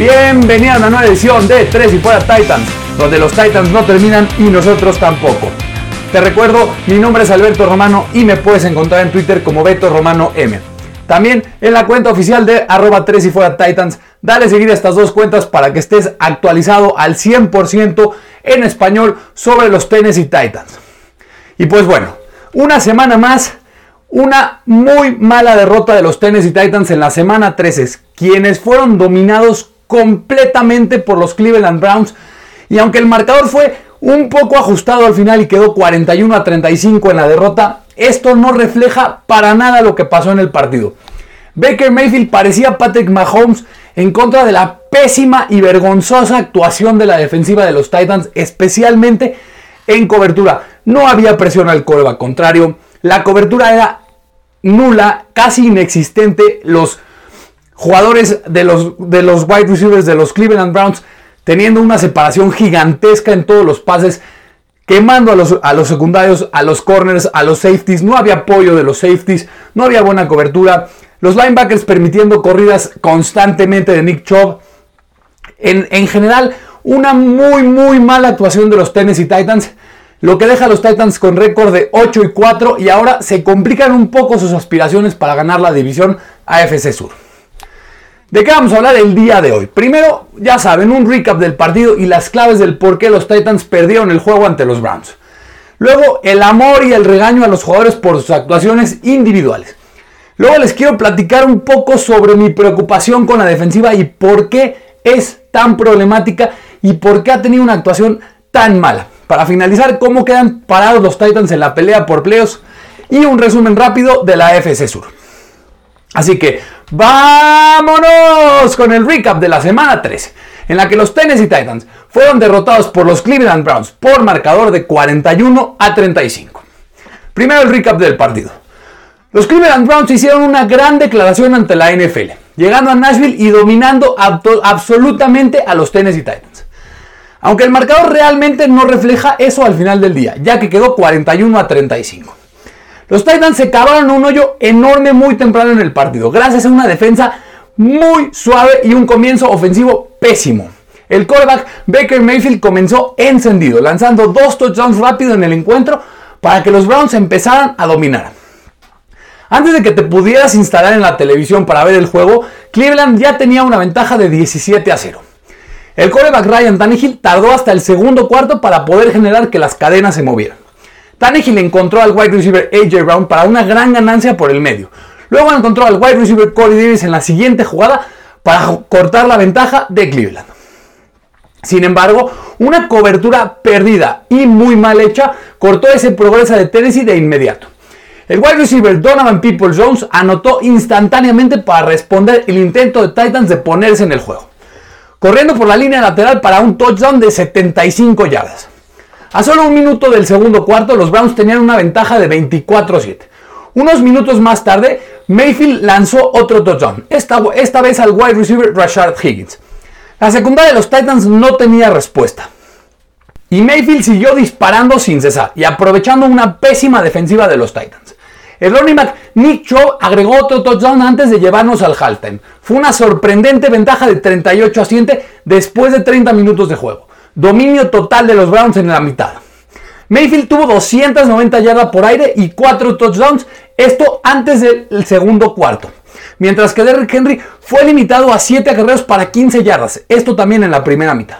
Bienvenida a una nueva edición de Tres y Fuera Titans, donde los Titans no terminan y nosotros tampoco. Te recuerdo, mi nombre es Alberto Romano y me puedes encontrar en Twitter como Beto Romano M. También en la cuenta oficial de arroba 3 y fuera Titans. Dale seguir a estas dos cuentas para que estés actualizado al 100% en español sobre los Tennessee Titans. Y pues bueno, una semana más, una muy mala derrota de los Tennessee Titans en la semana 13, quienes fueron dominados completamente por los Cleveland Browns. Y aunque el marcador fue un poco ajustado al final y quedó 41 a 35 en la derrota, esto no refleja para nada lo que pasó en el partido. Baker Mayfield parecía Patrick Mahomes en contra de la pésima y vergonzosa actuación de la defensiva de los Titans, especialmente en cobertura. No había presión al coreback contrario, la cobertura era nula, casi inexistente. Los jugadores de los, de los wide receivers de los Cleveland Browns teniendo una separación gigantesca en todos los pases, quemando a los, a los secundarios, a los corners, a los safeties. No había apoyo de los safeties, no había buena cobertura. Los linebackers permitiendo corridas constantemente de Nick Chubb. En, en general, una muy, muy mala actuación de los Tennessee Titans. Lo que deja a los Titans con récord de 8 y 4 y ahora se complican un poco sus aspiraciones para ganar la división AFC Sur. ¿De qué vamos a hablar el día de hoy? Primero, ya saben, un recap del partido y las claves del por qué los Titans perdieron el juego ante los Browns. Luego, el amor y el regaño a los jugadores por sus actuaciones individuales. Luego les quiero platicar un poco sobre mi preocupación con la defensiva y por qué es tan problemática y por qué ha tenido una actuación tan mala. Para finalizar, cómo quedan parados los Titans en la pelea por playoffs y un resumen rápido de la FC Sur. Así que vámonos con el recap de la semana 13, en la que los Tennessee Titans fueron derrotados por los Cleveland Browns por marcador de 41 a 35. Primero el recap del partido. Los Cleveland Browns hicieron una gran declaración ante la NFL, llegando a Nashville y dominando absolutamente a los Tennessee Titans. Aunque el marcador realmente no refleja eso al final del día, ya que quedó 41 a 35. Los Titans se cavaron un hoyo enorme muy temprano en el partido, gracias a una defensa muy suave y un comienzo ofensivo pésimo. El quarterback Baker Mayfield comenzó encendido, lanzando dos touchdowns rápido en el encuentro para que los Browns empezaran a dominar. Antes de que te pudieras instalar en la televisión para ver el juego, Cleveland ya tenía una ventaja de 17 a 0. El quarterback Ryan Tannehill tardó hasta el segundo cuarto para poder generar que las cadenas se movieran. Tannehill encontró al wide receiver AJ Brown para una gran ganancia por el medio. Luego encontró al wide receiver Corey Davis en la siguiente jugada para cortar la ventaja de Cleveland. Sin embargo, una cobertura perdida y muy mal hecha cortó ese progreso de Tennessee de inmediato. El wide receiver Donovan People Jones anotó instantáneamente para responder el intento de Titans de ponerse en el juego, corriendo por la línea lateral para un touchdown de 75 yardas. A solo un minuto del segundo cuarto, los Browns tenían una ventaja de 24-7. Unos minutos más tarde, Mayfield lanzó otro touchdown, esta, vez al wide receiver Rashard Higgins. La secundaria de los Titans no tenía respuesta. Y Mayfield siguió disparando sin cesar y aprovechando una pésima defensiva de los Titans. El running back Nick agregó otro touchdown antes de llevarnos al halftime. Fue una sorprendente ventaja de 38 a 7 después de 30 minutos de juego. Dominio total de los Browns en la mitad. Mayfield tuvo 290 yardas por aire y 4 touchdowns, esto antes del segundo cuarto. Mientras que Derrick Henry fue limitado a 7 acarreos para 15 yardas, esto también en la primera mitad.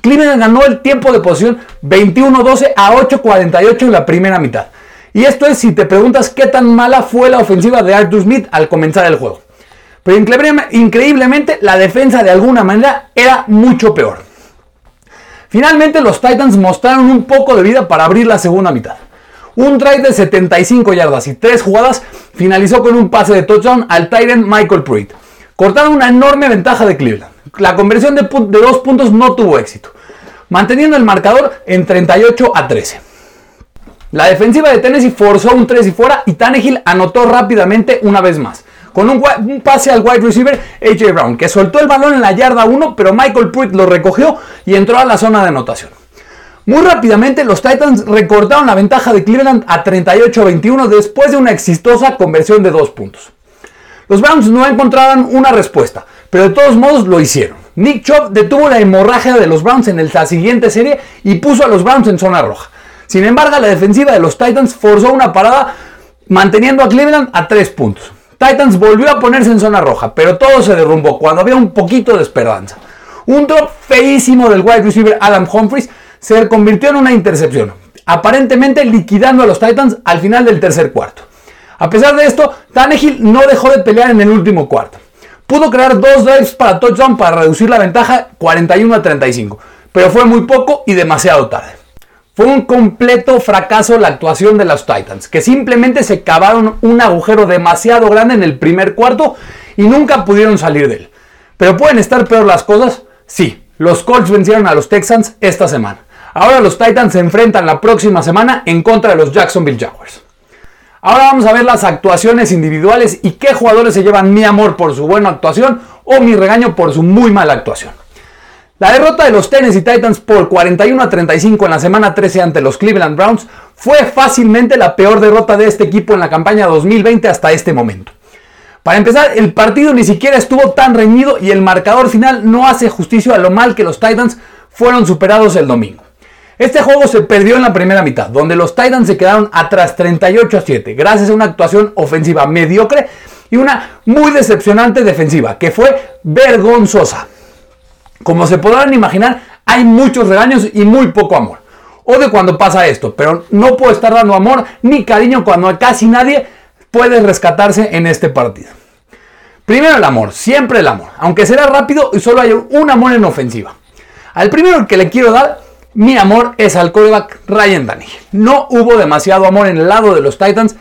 Cleveland ganó el tiempo de posición 21-12 a 8-48 en la primera mitad. Y esto es si te preguntas qué tan mala fue la ofensiva de Arthur Smith al comenzar el juego. Pero increíblemente la defensa de alguna manera era mucho peor. Finalmente los Titans mostraron un poco de vida para abrir la segunda mitad. Un drive de 75 yardas y 3 jugadas finalizó con un pase de touchdown al Titan Michael Pruitt. Cortaron una enorme ventaja de Cleveland. La conversión de, de dos puntos no tuvo éxito, manteniendo el marcador en 38 a 13. La defensiva de Tennessee forzó un 3 y fuera y Tannehill anotó rápidamente una vez más con un, pase al wide receiver AJ Brown, que soltó el balón en la yarda 1, pero Michael Pruitt lo recogió y entró a la zona de anotación. Muy rápidamente los Titans recortaron la ventaja de Cleveland a 38-21 después de una exitosa conversión de dos puntos. Los Browns no encontraban una respuesta, pero de todos modos lo hicieron. Nick Chubb detuvo la hemorragia de los Browns en la siguiente serie y puso a los Browns en zona roja. Sin embargo, la defensiva de los Titans forzó una parada manteniendo a Cleveland a 3 puntos. Titans volvió a ponerse en zona roja, pero todo se derrumbó cuando había un poquito de esperanza. Un drop feísimo del wide receiver Adam Humphries se convirtió en una intercepción, aparentemente liquidando a los Titans al final del tercer cuarto. A pesar de esto, Tannehill no dejó de pelear en el último cuarto. Pudo crear dos drives para touchdown para reducir la ventaja 41 a 35, pero fue muy poco y demasiado tarde. Fue un completo fracaso la actuación de los Titans, que simplemente se cavaron un agujero demasiado grande en el primer cuarto y nunca pudieron salir de él. Pero pueden estar peor las cosas, sí. Los Colts vencieron a los Texans esta semana. Ahora los Titans se enfrentan la próxima semana en contra de los Jacksonville Jaguars. Ahora vamos a ver las actuaciones individuales y qué jugadores se llevan mi amor por su buena actuación o mi regaño por su muy mala actuación. La derrota de los Tennessee Titans por 41 a 35 en la semana 13 ante los Cleveland Browns fue fácilmente la peor derrota de este equipo en la campaña 2020 hasta este momento. Para empezar, el partido ni siquiera estuvo tan reñido y el marcador final no hace justicia a lo mal que los Titans fueron superados el domingo. Este juego se perdió en la primera mitad, donde los Titans se quedaron atrás 38 a 7, gracias a una actuación ofensiva mediocre y una muy decepcionante defensiva, que fue vergonzosa. Como se podrán imaginar, hay muchos regaños y muy poco amor. O de cuando pasa esto, pero no puedo estar dando amor ni cariño cuando casi nadie puede rescatarse en este partido. Primero el amor, siempre el amor, aunque será rápido y solo hay un amor en ofensiva. Al primero que le quiero dar mi amor es al coreback Ryan Tannehill. No hubo demasiado amor en el lado de los Titans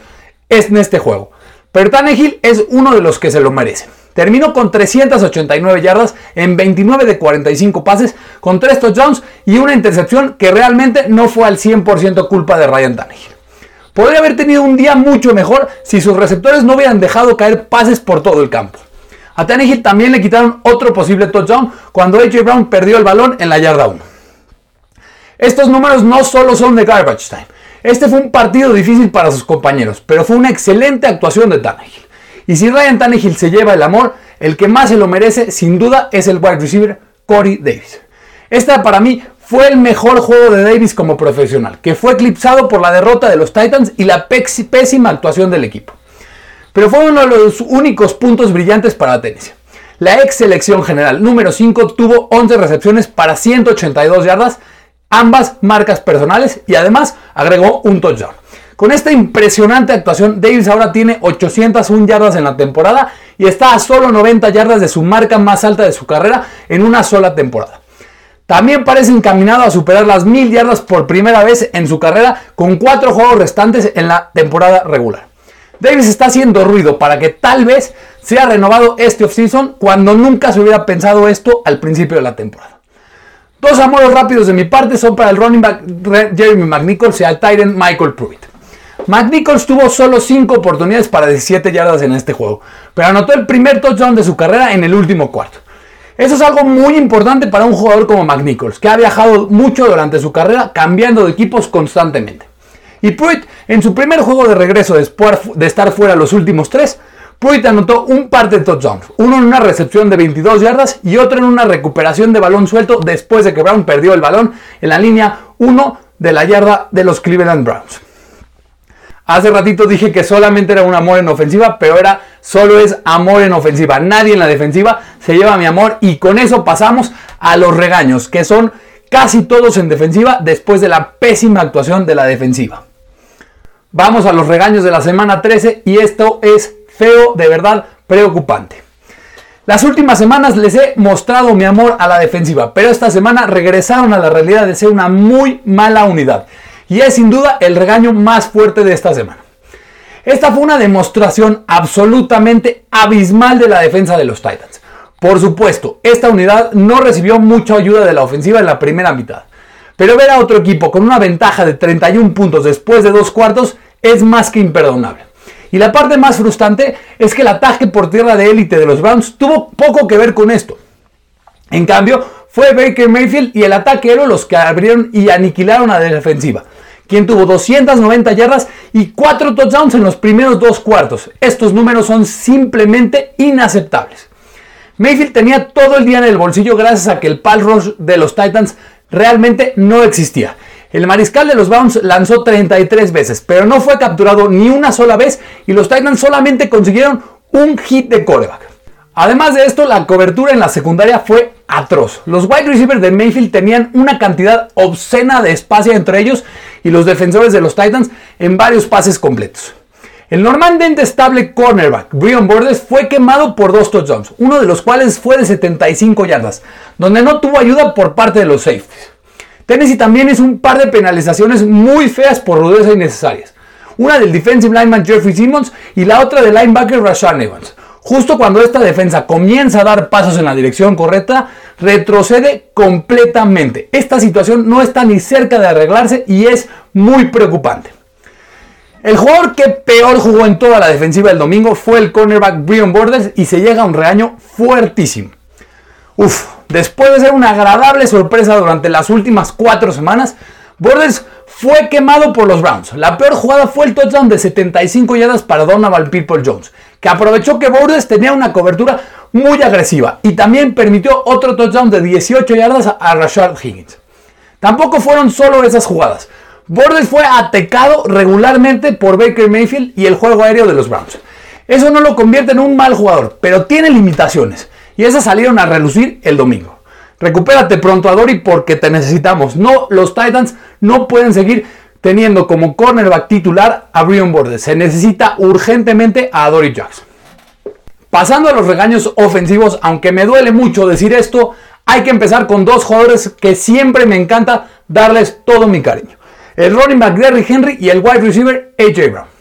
en este juego. Pero Tannehill es uno de los que se lo merecen. Terminó con 389 yardas en 29 de 45 pases, con 3 touchdowns y una intercepción que realmente no fue al 100% culpa de Ryan Tannehill. Podría haber tenido un día mucho mejor si sus receptores no hubieran dejado caer pases por todo el campo. A Tannehill también le quitaron otro posible touchdown cuando AJ Brown perdió el balón en la yarda 1. Estos números no solo son de garbage time. Este fue un partido difícil para sus compañeros, pero fue una excelente actuación de Tannehill. Y si Ryan Tannehill se lleva el amor, el que más se lo merece, sin duda, es el wide receiver Corey Davis. Esta para mí fue el mejor juego de Davis como profesional, que fue eclipsado por la derrota de los Titans y la pésima actuación del equipo. Pero fue uno de los únicos puntos brillantes para Tennessee. La ex selección general número 5 tuvo 11 recepciones para 182 yardas ambas marcas personales y además agregó un touchdown. Con esta impresionante actuación, Davis ahora tiene 801 yardas en la temporada y está a solo 90 yardas de su marca más alta de su carrera en una sola temporada. También parece encaminado a superar las 1000 yardas por primera vez en su carrera con cuatro juegos restantes en la temporada regular. Davis está haciendo ruido para que tal vez sea renovado este offseason cuando nunca se hubiera pensado esto al principio de la temporada. Dos amores rápidos de mi parte son para el running back Jeremy McNichols y al Titan Michael Pruitt. McNichols tuvo solo 5 oportunidades para 17 yardas en este juego, pero anotó el primer touchdown de su carrera en el último cuarto. Eso es algo muy importante para un jugador como McNichols, que ha viajado mucho durante su carrera cambiando de equipos constantemente. Y Pruitt, en su primer juego de regreso después de estar fuera los últimos tres, Pruitt anotó un par de touchdowns, uno en una recepción de 22 yardas y otro en una recuperación de balón suelto después de que Brown perdió el balón en la línea 1 de la yarda de los Cleveland Browns. Hace ratito dije que solamente era un amor en ofensiva, pero era solo es amor en ofensiva. Nadie en la defensiva se lleva mi amor y con eso pasamos a los regaños, que son casi todos en defensiva después de la pésima actuación de la defensiva. Vamos a los regaños de la semana 13 y esto es feo, de verdad preocupante. Las últimas semanas les he mostrado mi amor a la defensiva, pero esta semana regresaron a la realidad de ser una muy mala unidad. Y es sin duda el regaño más fuerte de esta semana. Esta fue una demostración absolutamente abismal de la defensa de los Titans. Por supuesto, esta unidad no recibió mucha ayuda de la ofensiva en la primera mitad. Pero ver a otro equipo con una ventaja de 31 puntos después de dos cuartos es más que imperdonable. Y la parte más frustrante es que el ataque por tierra de élite de los Browns tuvo poco que ver con esto. En cambio, fue Baker Mayfield y el ataque aéreo los que abrieron y aniquilaron a la defensiva, quien tuvo 290 yardas y 4 touchdowns en los primeros dos cuartos. Estos números son simplemente inaceptables. Mayfield tenía todo el día en el bolsillo gracias a que el pal rush de los Titans realmente no existía. El mariscal de los Browns lanzó 33 veces, pero no fue capturado ni una sola vez y los Titans solamente consiguieron un hit de coreback. Además de esto, la cobertura en la secundaria fue atroz. Los wide receivers de Mayfield tenían una cantidad obscena de espacio entre ellos y los defensores de los Titans en varios pases completos. El normalmente estable cornerback Brian Borders fue quemado por dos touchdowns, uno de los cuales fue de 75 yardas, donde no tuvo ayuda por parte de los safeties. Tennessee también hizo un par de penalizaciones muy feas por rudeza innecesarias. Una del defensive lineman Jeffrey Simmons y la otra del linebacker Rashawn Evans. Justo cuando esta defensa comienza a dar pasos en la dirección correcta, retrocede completamente. Esta situación no está ni cerca de arreglarse y es muy preocupante. El jugador que peor jugó en toda la defensiva del domingo fue el cornerback Brian Borders y se llega a un regaño fuertísimo. Uf, después de ser una agradable sorpresa durante las últimas cuatro semanas, Borders fue quemado por los Browns. La peor jugada fue el touchdown de 75 yardas para Donovan People Jones, que aprovechó que Borders tenía una cobertura muy agresiva y también permitió otro touchdown de 18 yardas a Rashad Higgins. Tampoco fueron solo esas jugadas. Borders fue atacado regularmente por Baker Mayfield y el juego aéreo de los Browns. Eso no lo convierte en un mal jugador, pero tiene limitaciones y esas salieron a relucir el domingo. Recupérate pronto a Dory porque te necesitamos. No, los Titans no pueden seguir teniendo como cornerback titular a Brian Borders. Se necesita urgentemente a Dory Jackson. Pasando a los regaños ofensivos, aunque me duele mucho decir esto, hay que empezar con dos jugadores que siempre me encanta darles todo mi cariño. El running back Henry y el wide receiver AJ Brown.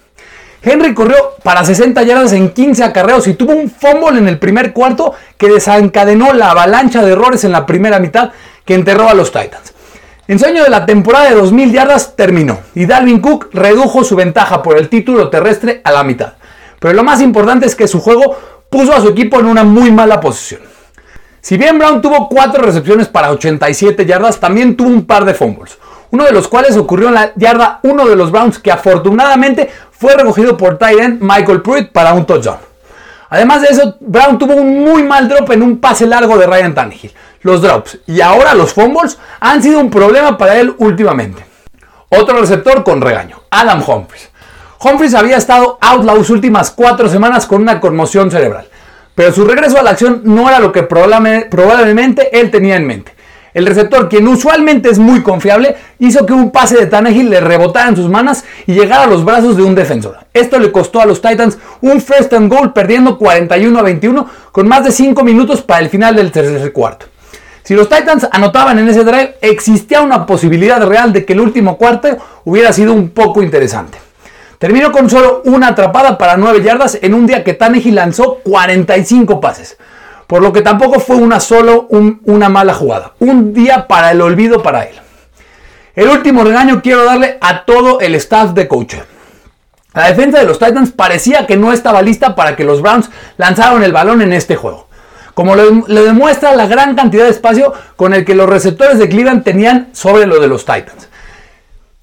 Henry corrió para 60 yardas en 15 acarreos y tuvo un fumble en el primer cuarto que desencadenó la avalancha de errores en la primera mitad que enterró a los Titans. El sueño de la temporada de 2.000 yardas terminó y Dalvin Cook redujo su ventaja por el título terrestre a la mitad. Pero lo más importante es que su juego puso a su equipo en una muy mala posición. Si bien Brown tuvo 4 recepciones para 87 yardas, también tuvo un par de fumbles uno de los cuales ocurrió en la yarda 1 de los Browns, que afortunadamente fue recogido por Tyden Michael Pruitt para un touchdown. Además de eso, Brown tuvo un muy mal drop en un pase largo de Ryan Tannehill. Los drops y ahora los fumbles han sido un problema para él últimamente. Otro receptor con regaño, Adam Humphries. Humphries había estado out las últimas cuatro semanas con una conmoción cerebral, pero su regreso a la acción no era lo que probablemente él tenía en mente. El receptor, quien usualmente es muy confiable, hizo que un pase de Tannehill le rebotara en sus manos y llegara a los brazos de un defensor. Esto le costó a los Titans un first and goal perdiendo 41 a 21 con más de 5 minutos para el final del tercer cuarto. Si los Titans anotaban en ese drive, existía una posibilidad real de que el último cuarto hubiera sido un poco interesante. Terminó con solo una atrapada para 9 yardas en un día que Tannehill lanzó 45 pases. Por lo que tampoco fue una solo una mala jugada. Un día para el olvido para él. El último regaño quiero darle a todo el staff de coach. La defensa de los Titans parecía que no estaba lista para que los Browns lanzaran el balón en este juego. Como lo, demuestra la gran cantidad de espacio con el que los receptores de Cleveland tenían sobre lo de los Titans.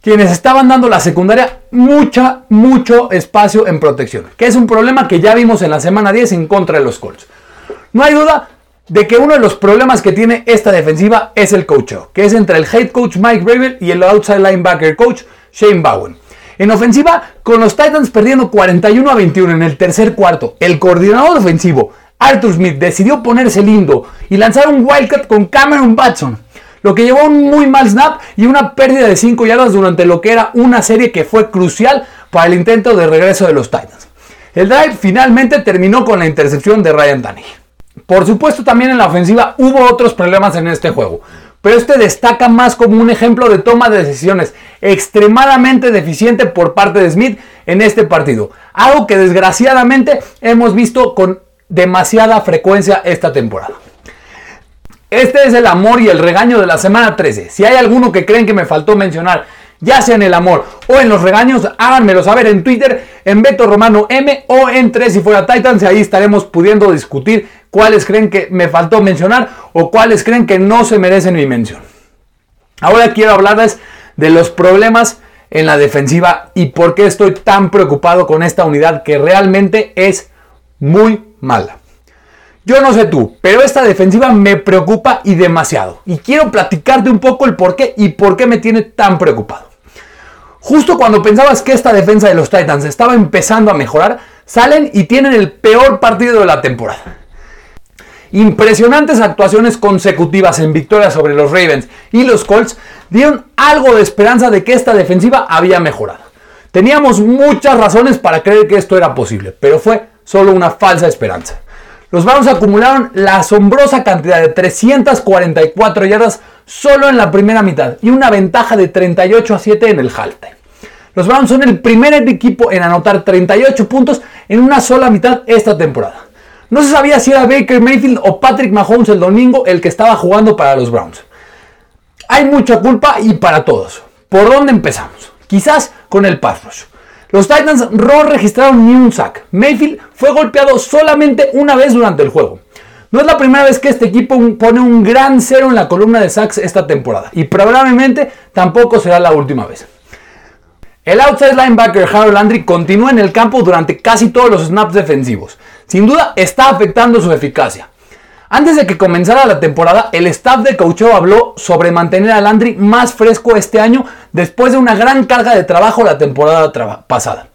Quienes estaban dando la secundaria mucha, mucho espacio en protección. Que es un problema que ya vimos en la semana 10 en contra de los Colts. No hay duda de que uno de los problemas que tiene esta defensiva es el coach, que es entre el head coach Mike Bravel y el outside linebacker coach Shane Bowen. En ofensiva, con los Titans perdiendo 41 a 21 en el tercer cuarto, el coordinador ofensivo Arthur Smith decidió ponerse lindo y lanzar un wildcat con Cameron Batson, lo que llevó a un muy mal snap y una pérdida de 5 yardas durante lo que era una serie que fue crucial para el intento de regreso de los Titans. El drive finalmente terminó con la intercepción de Ryan Tannehill. Por supuesto, también en la ofensiva hubo otros problemas en este juego, pero este destaca más como un ejemplo de toma de decisiones extremadamente deficiente por parte de Smith en este partido, algo que desgraciadamente hemos visto con demasiada frecuencia esta temporada. Este es el amor y el regaño de la semana 13. Si hay alguno que creen que me faltó mencionar ya sea en el amor o en los regaños, háganmelo saber en Twitter, en Beto Romano M o en 3 si fuera Titans y ahí estaremos pudiendo discutir cuáles creen que me faltó mencionar o cuáles creen que no se merecen mi mención. Ahora quiero hablarles de los problemas en la defensiva y por qué estoy tan preocupado con esta unidad que realmente es muy mala. Yo no sé tú, pero esta defensiva me preocupa y demasiado. Y quiero platicarte un poco el por qué y por qué me tiene tan preocupado. Justo cuando pensabas que esta defensa de los Titans estaba empezando a mejorar, salen y tienen el peor partido de la temporada. Impresionantes actuaciones consecutivas en victorias sobre los Ravens y los Colts dieron algo de esperanza de que esta defensiva había mejorado. Teníamos muchas razones para creer que esto era posible, pero fue solo una falsa esperanza. Los Browns acumularon la asombrosa cantidad de 344 yardas solo en la primera mitad y una ventaja de 38 a 7 en el halftime. Los Browns son el primer equipo en anotar 38 puntos en una sola mitad esta temporada. No se sabía si era Baker Mayfield o Patrick Mahomes el domingo el que estaba jugando para los Browns. Hay mucha culpa y para todos. ¿Por dónde empezamos? Quizás con el pass rush. Los Titans no registraron ni un sack. Mayfield fue golpeado solamente una vez durante el juego. No es la primera vez que este equipo pone un gran cero en la columna de sacks esta temporada y probablemente tampoco será la última vez. El outside linebacker Harold Landry continúa en el campo durante casi todos los snaps defensivos. Sin duda está afectando su eficacia. Antes de que comenzara la temporada, el staff de coacheo habló sobre mantener a Landry más fresco este año después de una gran carga de trabajo la temporada pasada.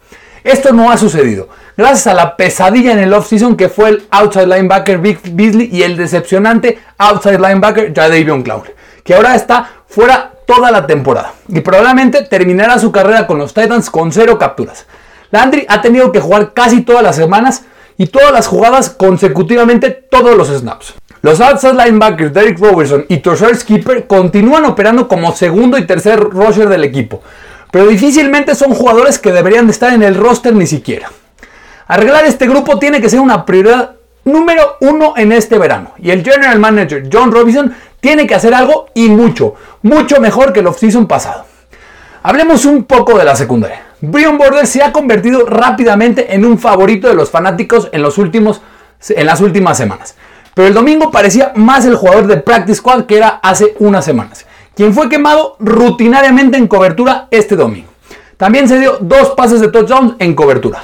Esto no ha sucedido, gracias a la pesadilla en el offseason que fue el outside linebacker Vic Beasley y el decepcionante outside linebacker Jadavion Clown, que ahora está fuera toda la temporada y probablemente terminará su carrera con los Titans con cero capturas. Landry ha tenido que jugar casi todas las semanas y todas las jugadas consecutivamente todos los snaps. Los outside linebackers Derek Robertson y Torshare Skipper continúan operando como segundo y tercer rusher del equipo, pero difícilmente son jugadores que deberían de estar en el roster ni siquiera. Arreglar este grupo tiene que ser una prioridad número uno en este verano y el general manager John Robinson tiene que hacer algo y mucho, mucho mejor que el offseason pasado. Hablemos un poco de la secundaria. Brian Borders se ha convertido rápidamente en un favorito de los fanáticos en, los últimos, en las últimas semanas. Pero el domingo parecía más el jugador de Practice Squad que era hace unas semanas, quien fue quemado rutinariamente en cobertura este domingo. También se dio dos pases de touchdown en cobertura.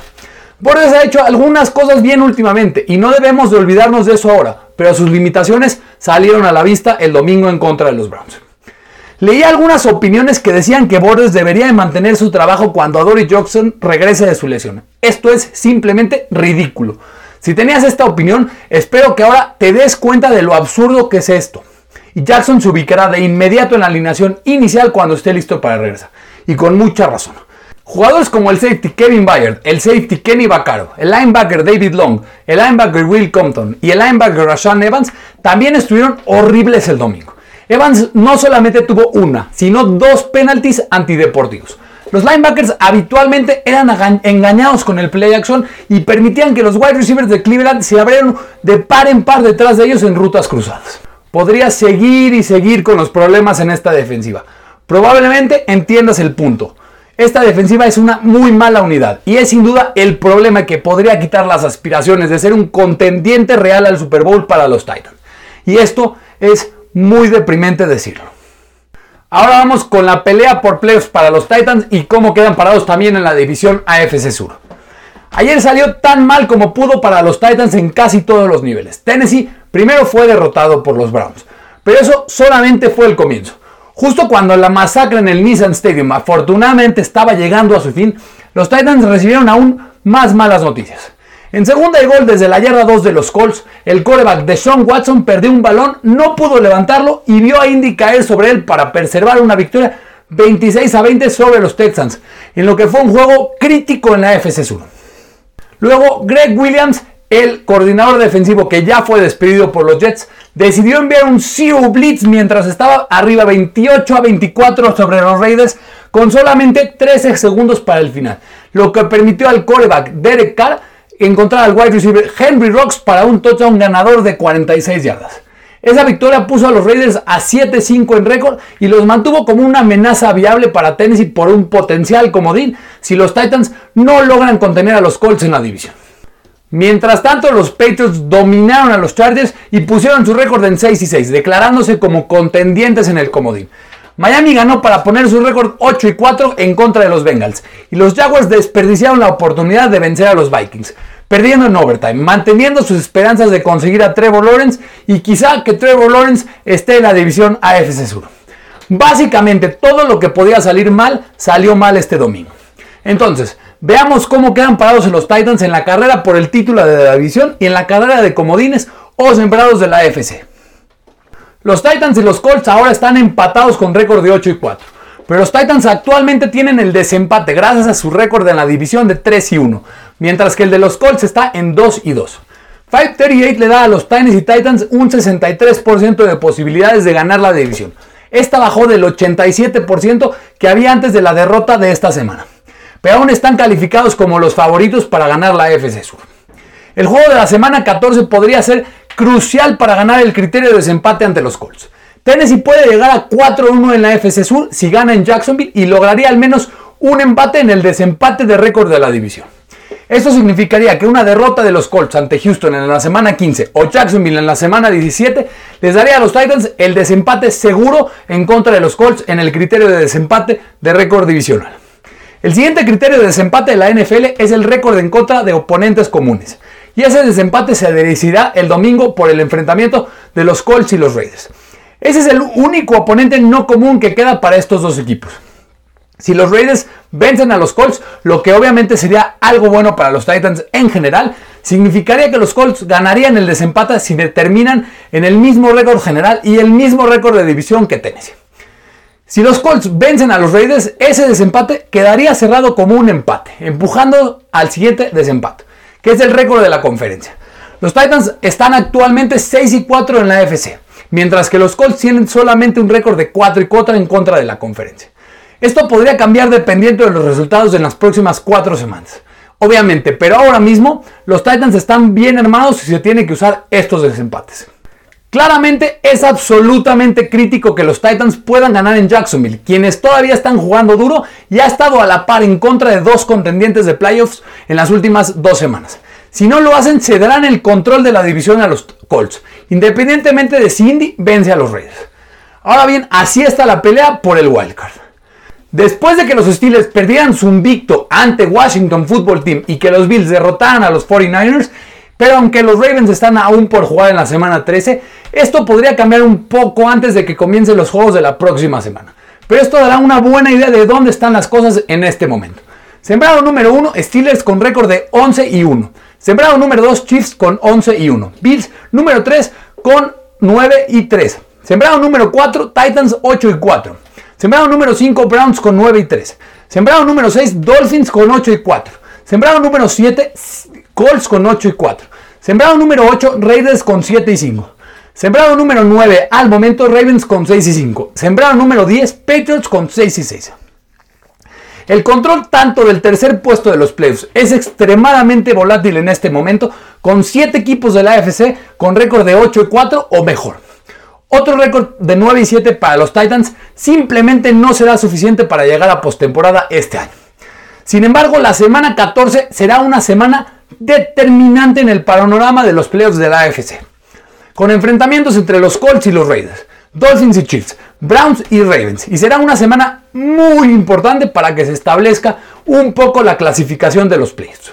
Borders ha hecho algunas cosas bien últimamente y no debemos de olvidarnos de eso ahora, pero sus limitaciones salieron a la vista el domingo en contra de los Browns. Leí algunas opiniones que decían que Borders debería de mantener su trabajo cuando Dory Jackson regrese de su lesión. Esto es simplemente ridículo. Si tenías esta opinión, espero que ahora te des cuenta de lo absurdo que es esto. Y Jackson se ubicará de inmediato en la alineación inicial cuando esté listo para regresar. Y con mucha razón. Jugadores como el safety Kevin Byard, el safety Kenny Vaccaro, el linebacker David Long, el linebacker Will Compton y el linebacker Rashan Evans también estuvieron horribles el domingo. Evans no solamente tuvo una, sino dos penalties antideportivos. Los linebackers habitualmente eran engañados con el play action y permitían que los wide receivers de Cleveland se abrieran de par en par detrás de ellos en rutas cruzadas. Podría seguir y seguir con los problemas en esta defensiva. Probablemente entiendas el punto. Esta defensiva es una muy mala unidad y es sin duda el problema que podría quitar las aspiraciones de ser un contendiente real al Super Bowl para los Titans. Y esto es muy deprimente decirlo. Ahora vamos con la pelea por playoffs para los Titans y cómo quedan parados también en la división AFC Sur. Ayer salió tan mal como pudo para los Titans en casi todos los niveles. Tennessee primero fue derrotado por los Browns, pero eso solamente fue el comienzo. Justo cuando la masacre en el Nissan Stadium afortunadamente estaba llegando a su fin, los Titans recibieron aún más malas noticias. En segunda y gol desde la yarda 2 de los Colts, el coreback de Sean Watson perdió un balón, no pudo levantarlo y vio a Indy caer sobre él para preservar una victoria 26 a 20 sobre los Texans, en lo que fue un juego crítico en la FC Sur. Luego, Greg Williams, el coordinador defensivo que ya fue despedido por los Jets, decidió enviar un zero blitz mientras estaba arriba 28 a 24 sobre los Raiders con solamente 13 segundos para el final, lo que permitió al coreback Derek Carr encontrar al wide receiver Henry Rocks para un touchdown ganador de 46 yardas. Esa victoria puso a los Raiders a 7-5 en récord y los mantuvo como una amenaza viable para Tennessee por un potencial comodín si los Titans no logran contener a los Colts en la división. Mientras tanto, los Patriots dominaron a los Chargers y pusieron su récord en 6 y 6, declarándose como contendientes en el comodín. Miami ganó para poner su récord 8 y 4 en contra de los Bengals y los Jaguars desperdiciaron la oportunidad de vencer a los Vikings. perdiendo en overtime, manteniendo sus esperanzas de conseguir a Trevor Lawrence y quizá que Trevor Lawrence esté en la división AFC Sur. Básicamente todo lo que podía salir mal salió mal este domingo. Entonces, veamos cómo quedan parados los Titans en la carrera por el título de la división y en la carrera de comodines o sembrados de la AFC. Los Titans y los Colts ahora están empatados con récord de 8 y 4. Pero los Titans actualmente tienen el desempate gracias a su récord en la división de 3 y 1, mientras que el de los Colts está en 2 y 2. 538 le da a los Tennessee Titans un 63% de posibilidades de ganar la división. Esta bajó del 87% que había antes de la derrota de esta semana. Pero aún están calificados como los favoritos para ganar la FC Sur. El juego de la semana 14 podría ser crucial para ganar el criterio de desempate ante los Colts. Tennessee puede llegar a 4-1 en la FC Sur si gana en Jacksonville y lograría al menos un empate en el desempate de récord de la división. Esto significaría que una derrota de los Colts ante Houston en la semana 15 o Jacksonville en la semana 17 les daría a los Titans el desempate seguro en contra de los Colts en el criterio de desempate de récord divisional. El siguiente criterio de desempate de la NFL es el récord en contra de oponentes comunes. Y ese desempate se decidirá el domingo por el enfrentamiento de los Colts y los Raiders. Ese es el único oponente no común que queda para estos dos equipos. Si los Raiders vencen a los Colts, lo que obviamente sería algo bueno para los Titans en general, significaría que los Colts ganarían el desempate si terminan en el mismo récord general y el mismo récord de división que Tennessee. Si los Colts vencen a los Raiders, ese desempate quedaría cerrado como un empate, empujando al siguiente desempate, que es el récord de la conferencia. Los Titans están actualmente 6 y 4 en la FC mientras que los Colts tienen solamente un récord de 4 y 4 en contra de la conferencia. Esto podría cambiar dependiendo de los resultados en las próximas 4 semanas. Obviamente, pero ahora mismo los Titans están bien armados y se tiene que usar estos desempates. Claramente es absolutamente crítico que los Titans puedan ganar en Jacksonville, quienes todavía están jugando duro y ha estado a la par en contra de dos contendientes de playoffs en las últimas dos semanas. Si no lo hacen, se darán el control de la división a los Colts, independientemente de si Indy vence a los Reyes. Ahora bien, así está la pelea por el wildcard. Después de que los Steelers perdieran su invicto ante Washington Football Team y que los Bills derrotaran a los 49ers, pero aunque los Ravens están aún por jugar en la semana 13, esto podría cambiar un poco antes de que comiencen los juegos de la próxima semana. Pero esto dará una buena idea de dónde están las cosas en este momento. Sembrado número 1, Steelers con récord de 11 y 1. Sembrado número 2, Chiefs con 11 y 1. Bills número 3 con 9 y 3. Sembrado número 4, Titans 8 y 4. Sembrado número 5, Browns con 9 y 3. Sembrado número 6, Dolphins con 8 y 4. Sembrado número 7, Colts con 8 y 4. Sembrado número 8, Raiders con 7 y 5. Sembrado número 9, al momento Ravens con 6 y 5. Sembrado número 10, Patriots con 6 y 6. El control tanto del tercer puesto de los playoffs es extremadamente volátil en este momento, con 7 equipos de la AFC con récord de 8 y 4 o mejor. Otro récord de 9 y 7 para los Titans simplemente no será suficiente para llegar a postemporada este año. Sin embargo, la semana 14 será una semana determinante en el panorama de los playoffs de la AFC, con enfrentamientos entre los Colts y los Raiders, Dolphins y Chiefs, Browns y Ravens. Y será una semana muy importante para que se establezca un poco la clasificación de los playoffs.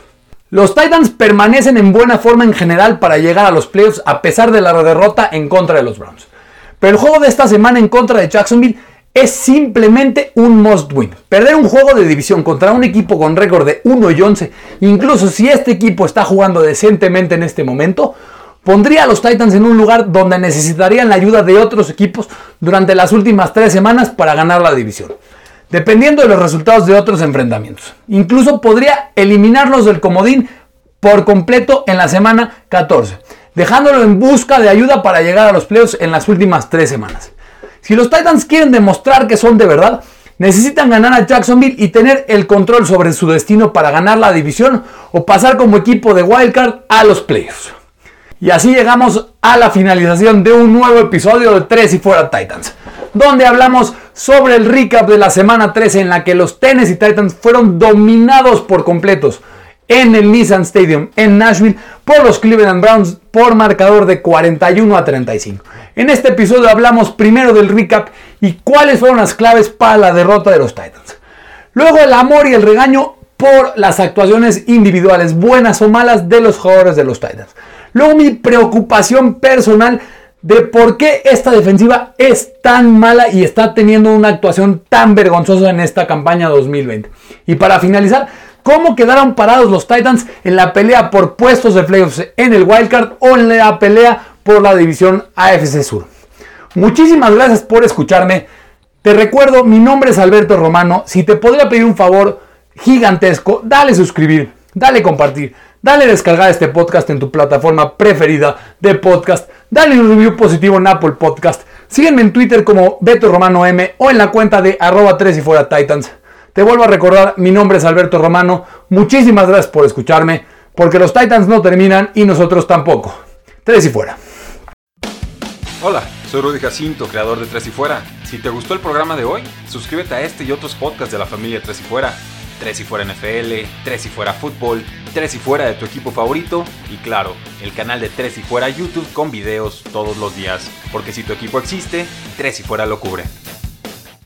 Los Titans permanecen en buena forma en general para llegar a los playoffs a pesar de la derrota en contra de los Browns. Pero el juego de esta semana en contra de Jacksonville es simplemente un must win. Perder un juego de división contra un equipo con récord de 1 y 11, incluso si este equipo está jugando decentemente en este momento, pondría a los Titans en un lugar donde necesitarían la ayuda de otros equipos durante las últimas tres semanas para ganar la división, dependiendo de los resultados de otros enfrentamientos. Incluso podría eliminarlos del comodín por completo en la semana 14, dejándolo en busca de ayuda para llegar a los playoffs en las últimas tres semanas. Si los Titans quieren demostrar que son de verdad, necesitan ganar a Jacksonville y tener el control sobre su destino para ganar la división o pasar como equipo de wildcard a los playoffs. Y así llegamos a la finalización de un nuevo episodio de 3 y fuera Titans, donde hablamos sobre el recap de la semana 13 en la que los Tennessee Titans fueron dominados por completos en el Nissan Stadium en Nashville por los Cleveland Browns por marcador de 41 a 35. En este episodio hablamos primero del recap y cuáles fueron las claves para la derrota de los Titans. Luego el amor y el regaño por las actuaciones individuales, buenas o malas, de los jugadores de los Titans. Luego mi preocupación personal de por qué esta defensiva es tan mala y está teniendo una actuación tan vergonzosa en esta campaña 2020. Y para finalizar, cómo quedaron parados los Titans en la pelea por puestos de playoffs en el wildcard o en la pelea por la división AFC Sur. Muchísimas gracias por escucharme. Te recuerdo, mi nombre es Alberto Romano. Si te podría pedir un favor gigantesco, dale suscribir, dale compartir, dale descargar este podcast en tu plataforma preferida de podcast, dale un review positivo en Apple Podcast. Sígueme en Twitter como Beto Romano M o en la cuenta de arroba 3 y fuera Titans. Te vuelvo a recordar, mi nombre es Alberto Romano. Muchísimas gracias por escucharme, porque los Titans no terminan y nosotros tampoco. Tres y fuera. Hola, soy Rudy Jacinto, creador de Tres y Fuera. Si te gustó el programa de hoy, suscríbete a este y otros podcasts de la familia Tres y Fuera. Tres y Fuera NFL, Tres y Fuera Fútbol, Tres y Fuera de tu equipo favorito y claro, el canal de Tres y Fuera YouTube con videos todos los días. Porque si tu equipo existe, Tres y Fuera lo cubre.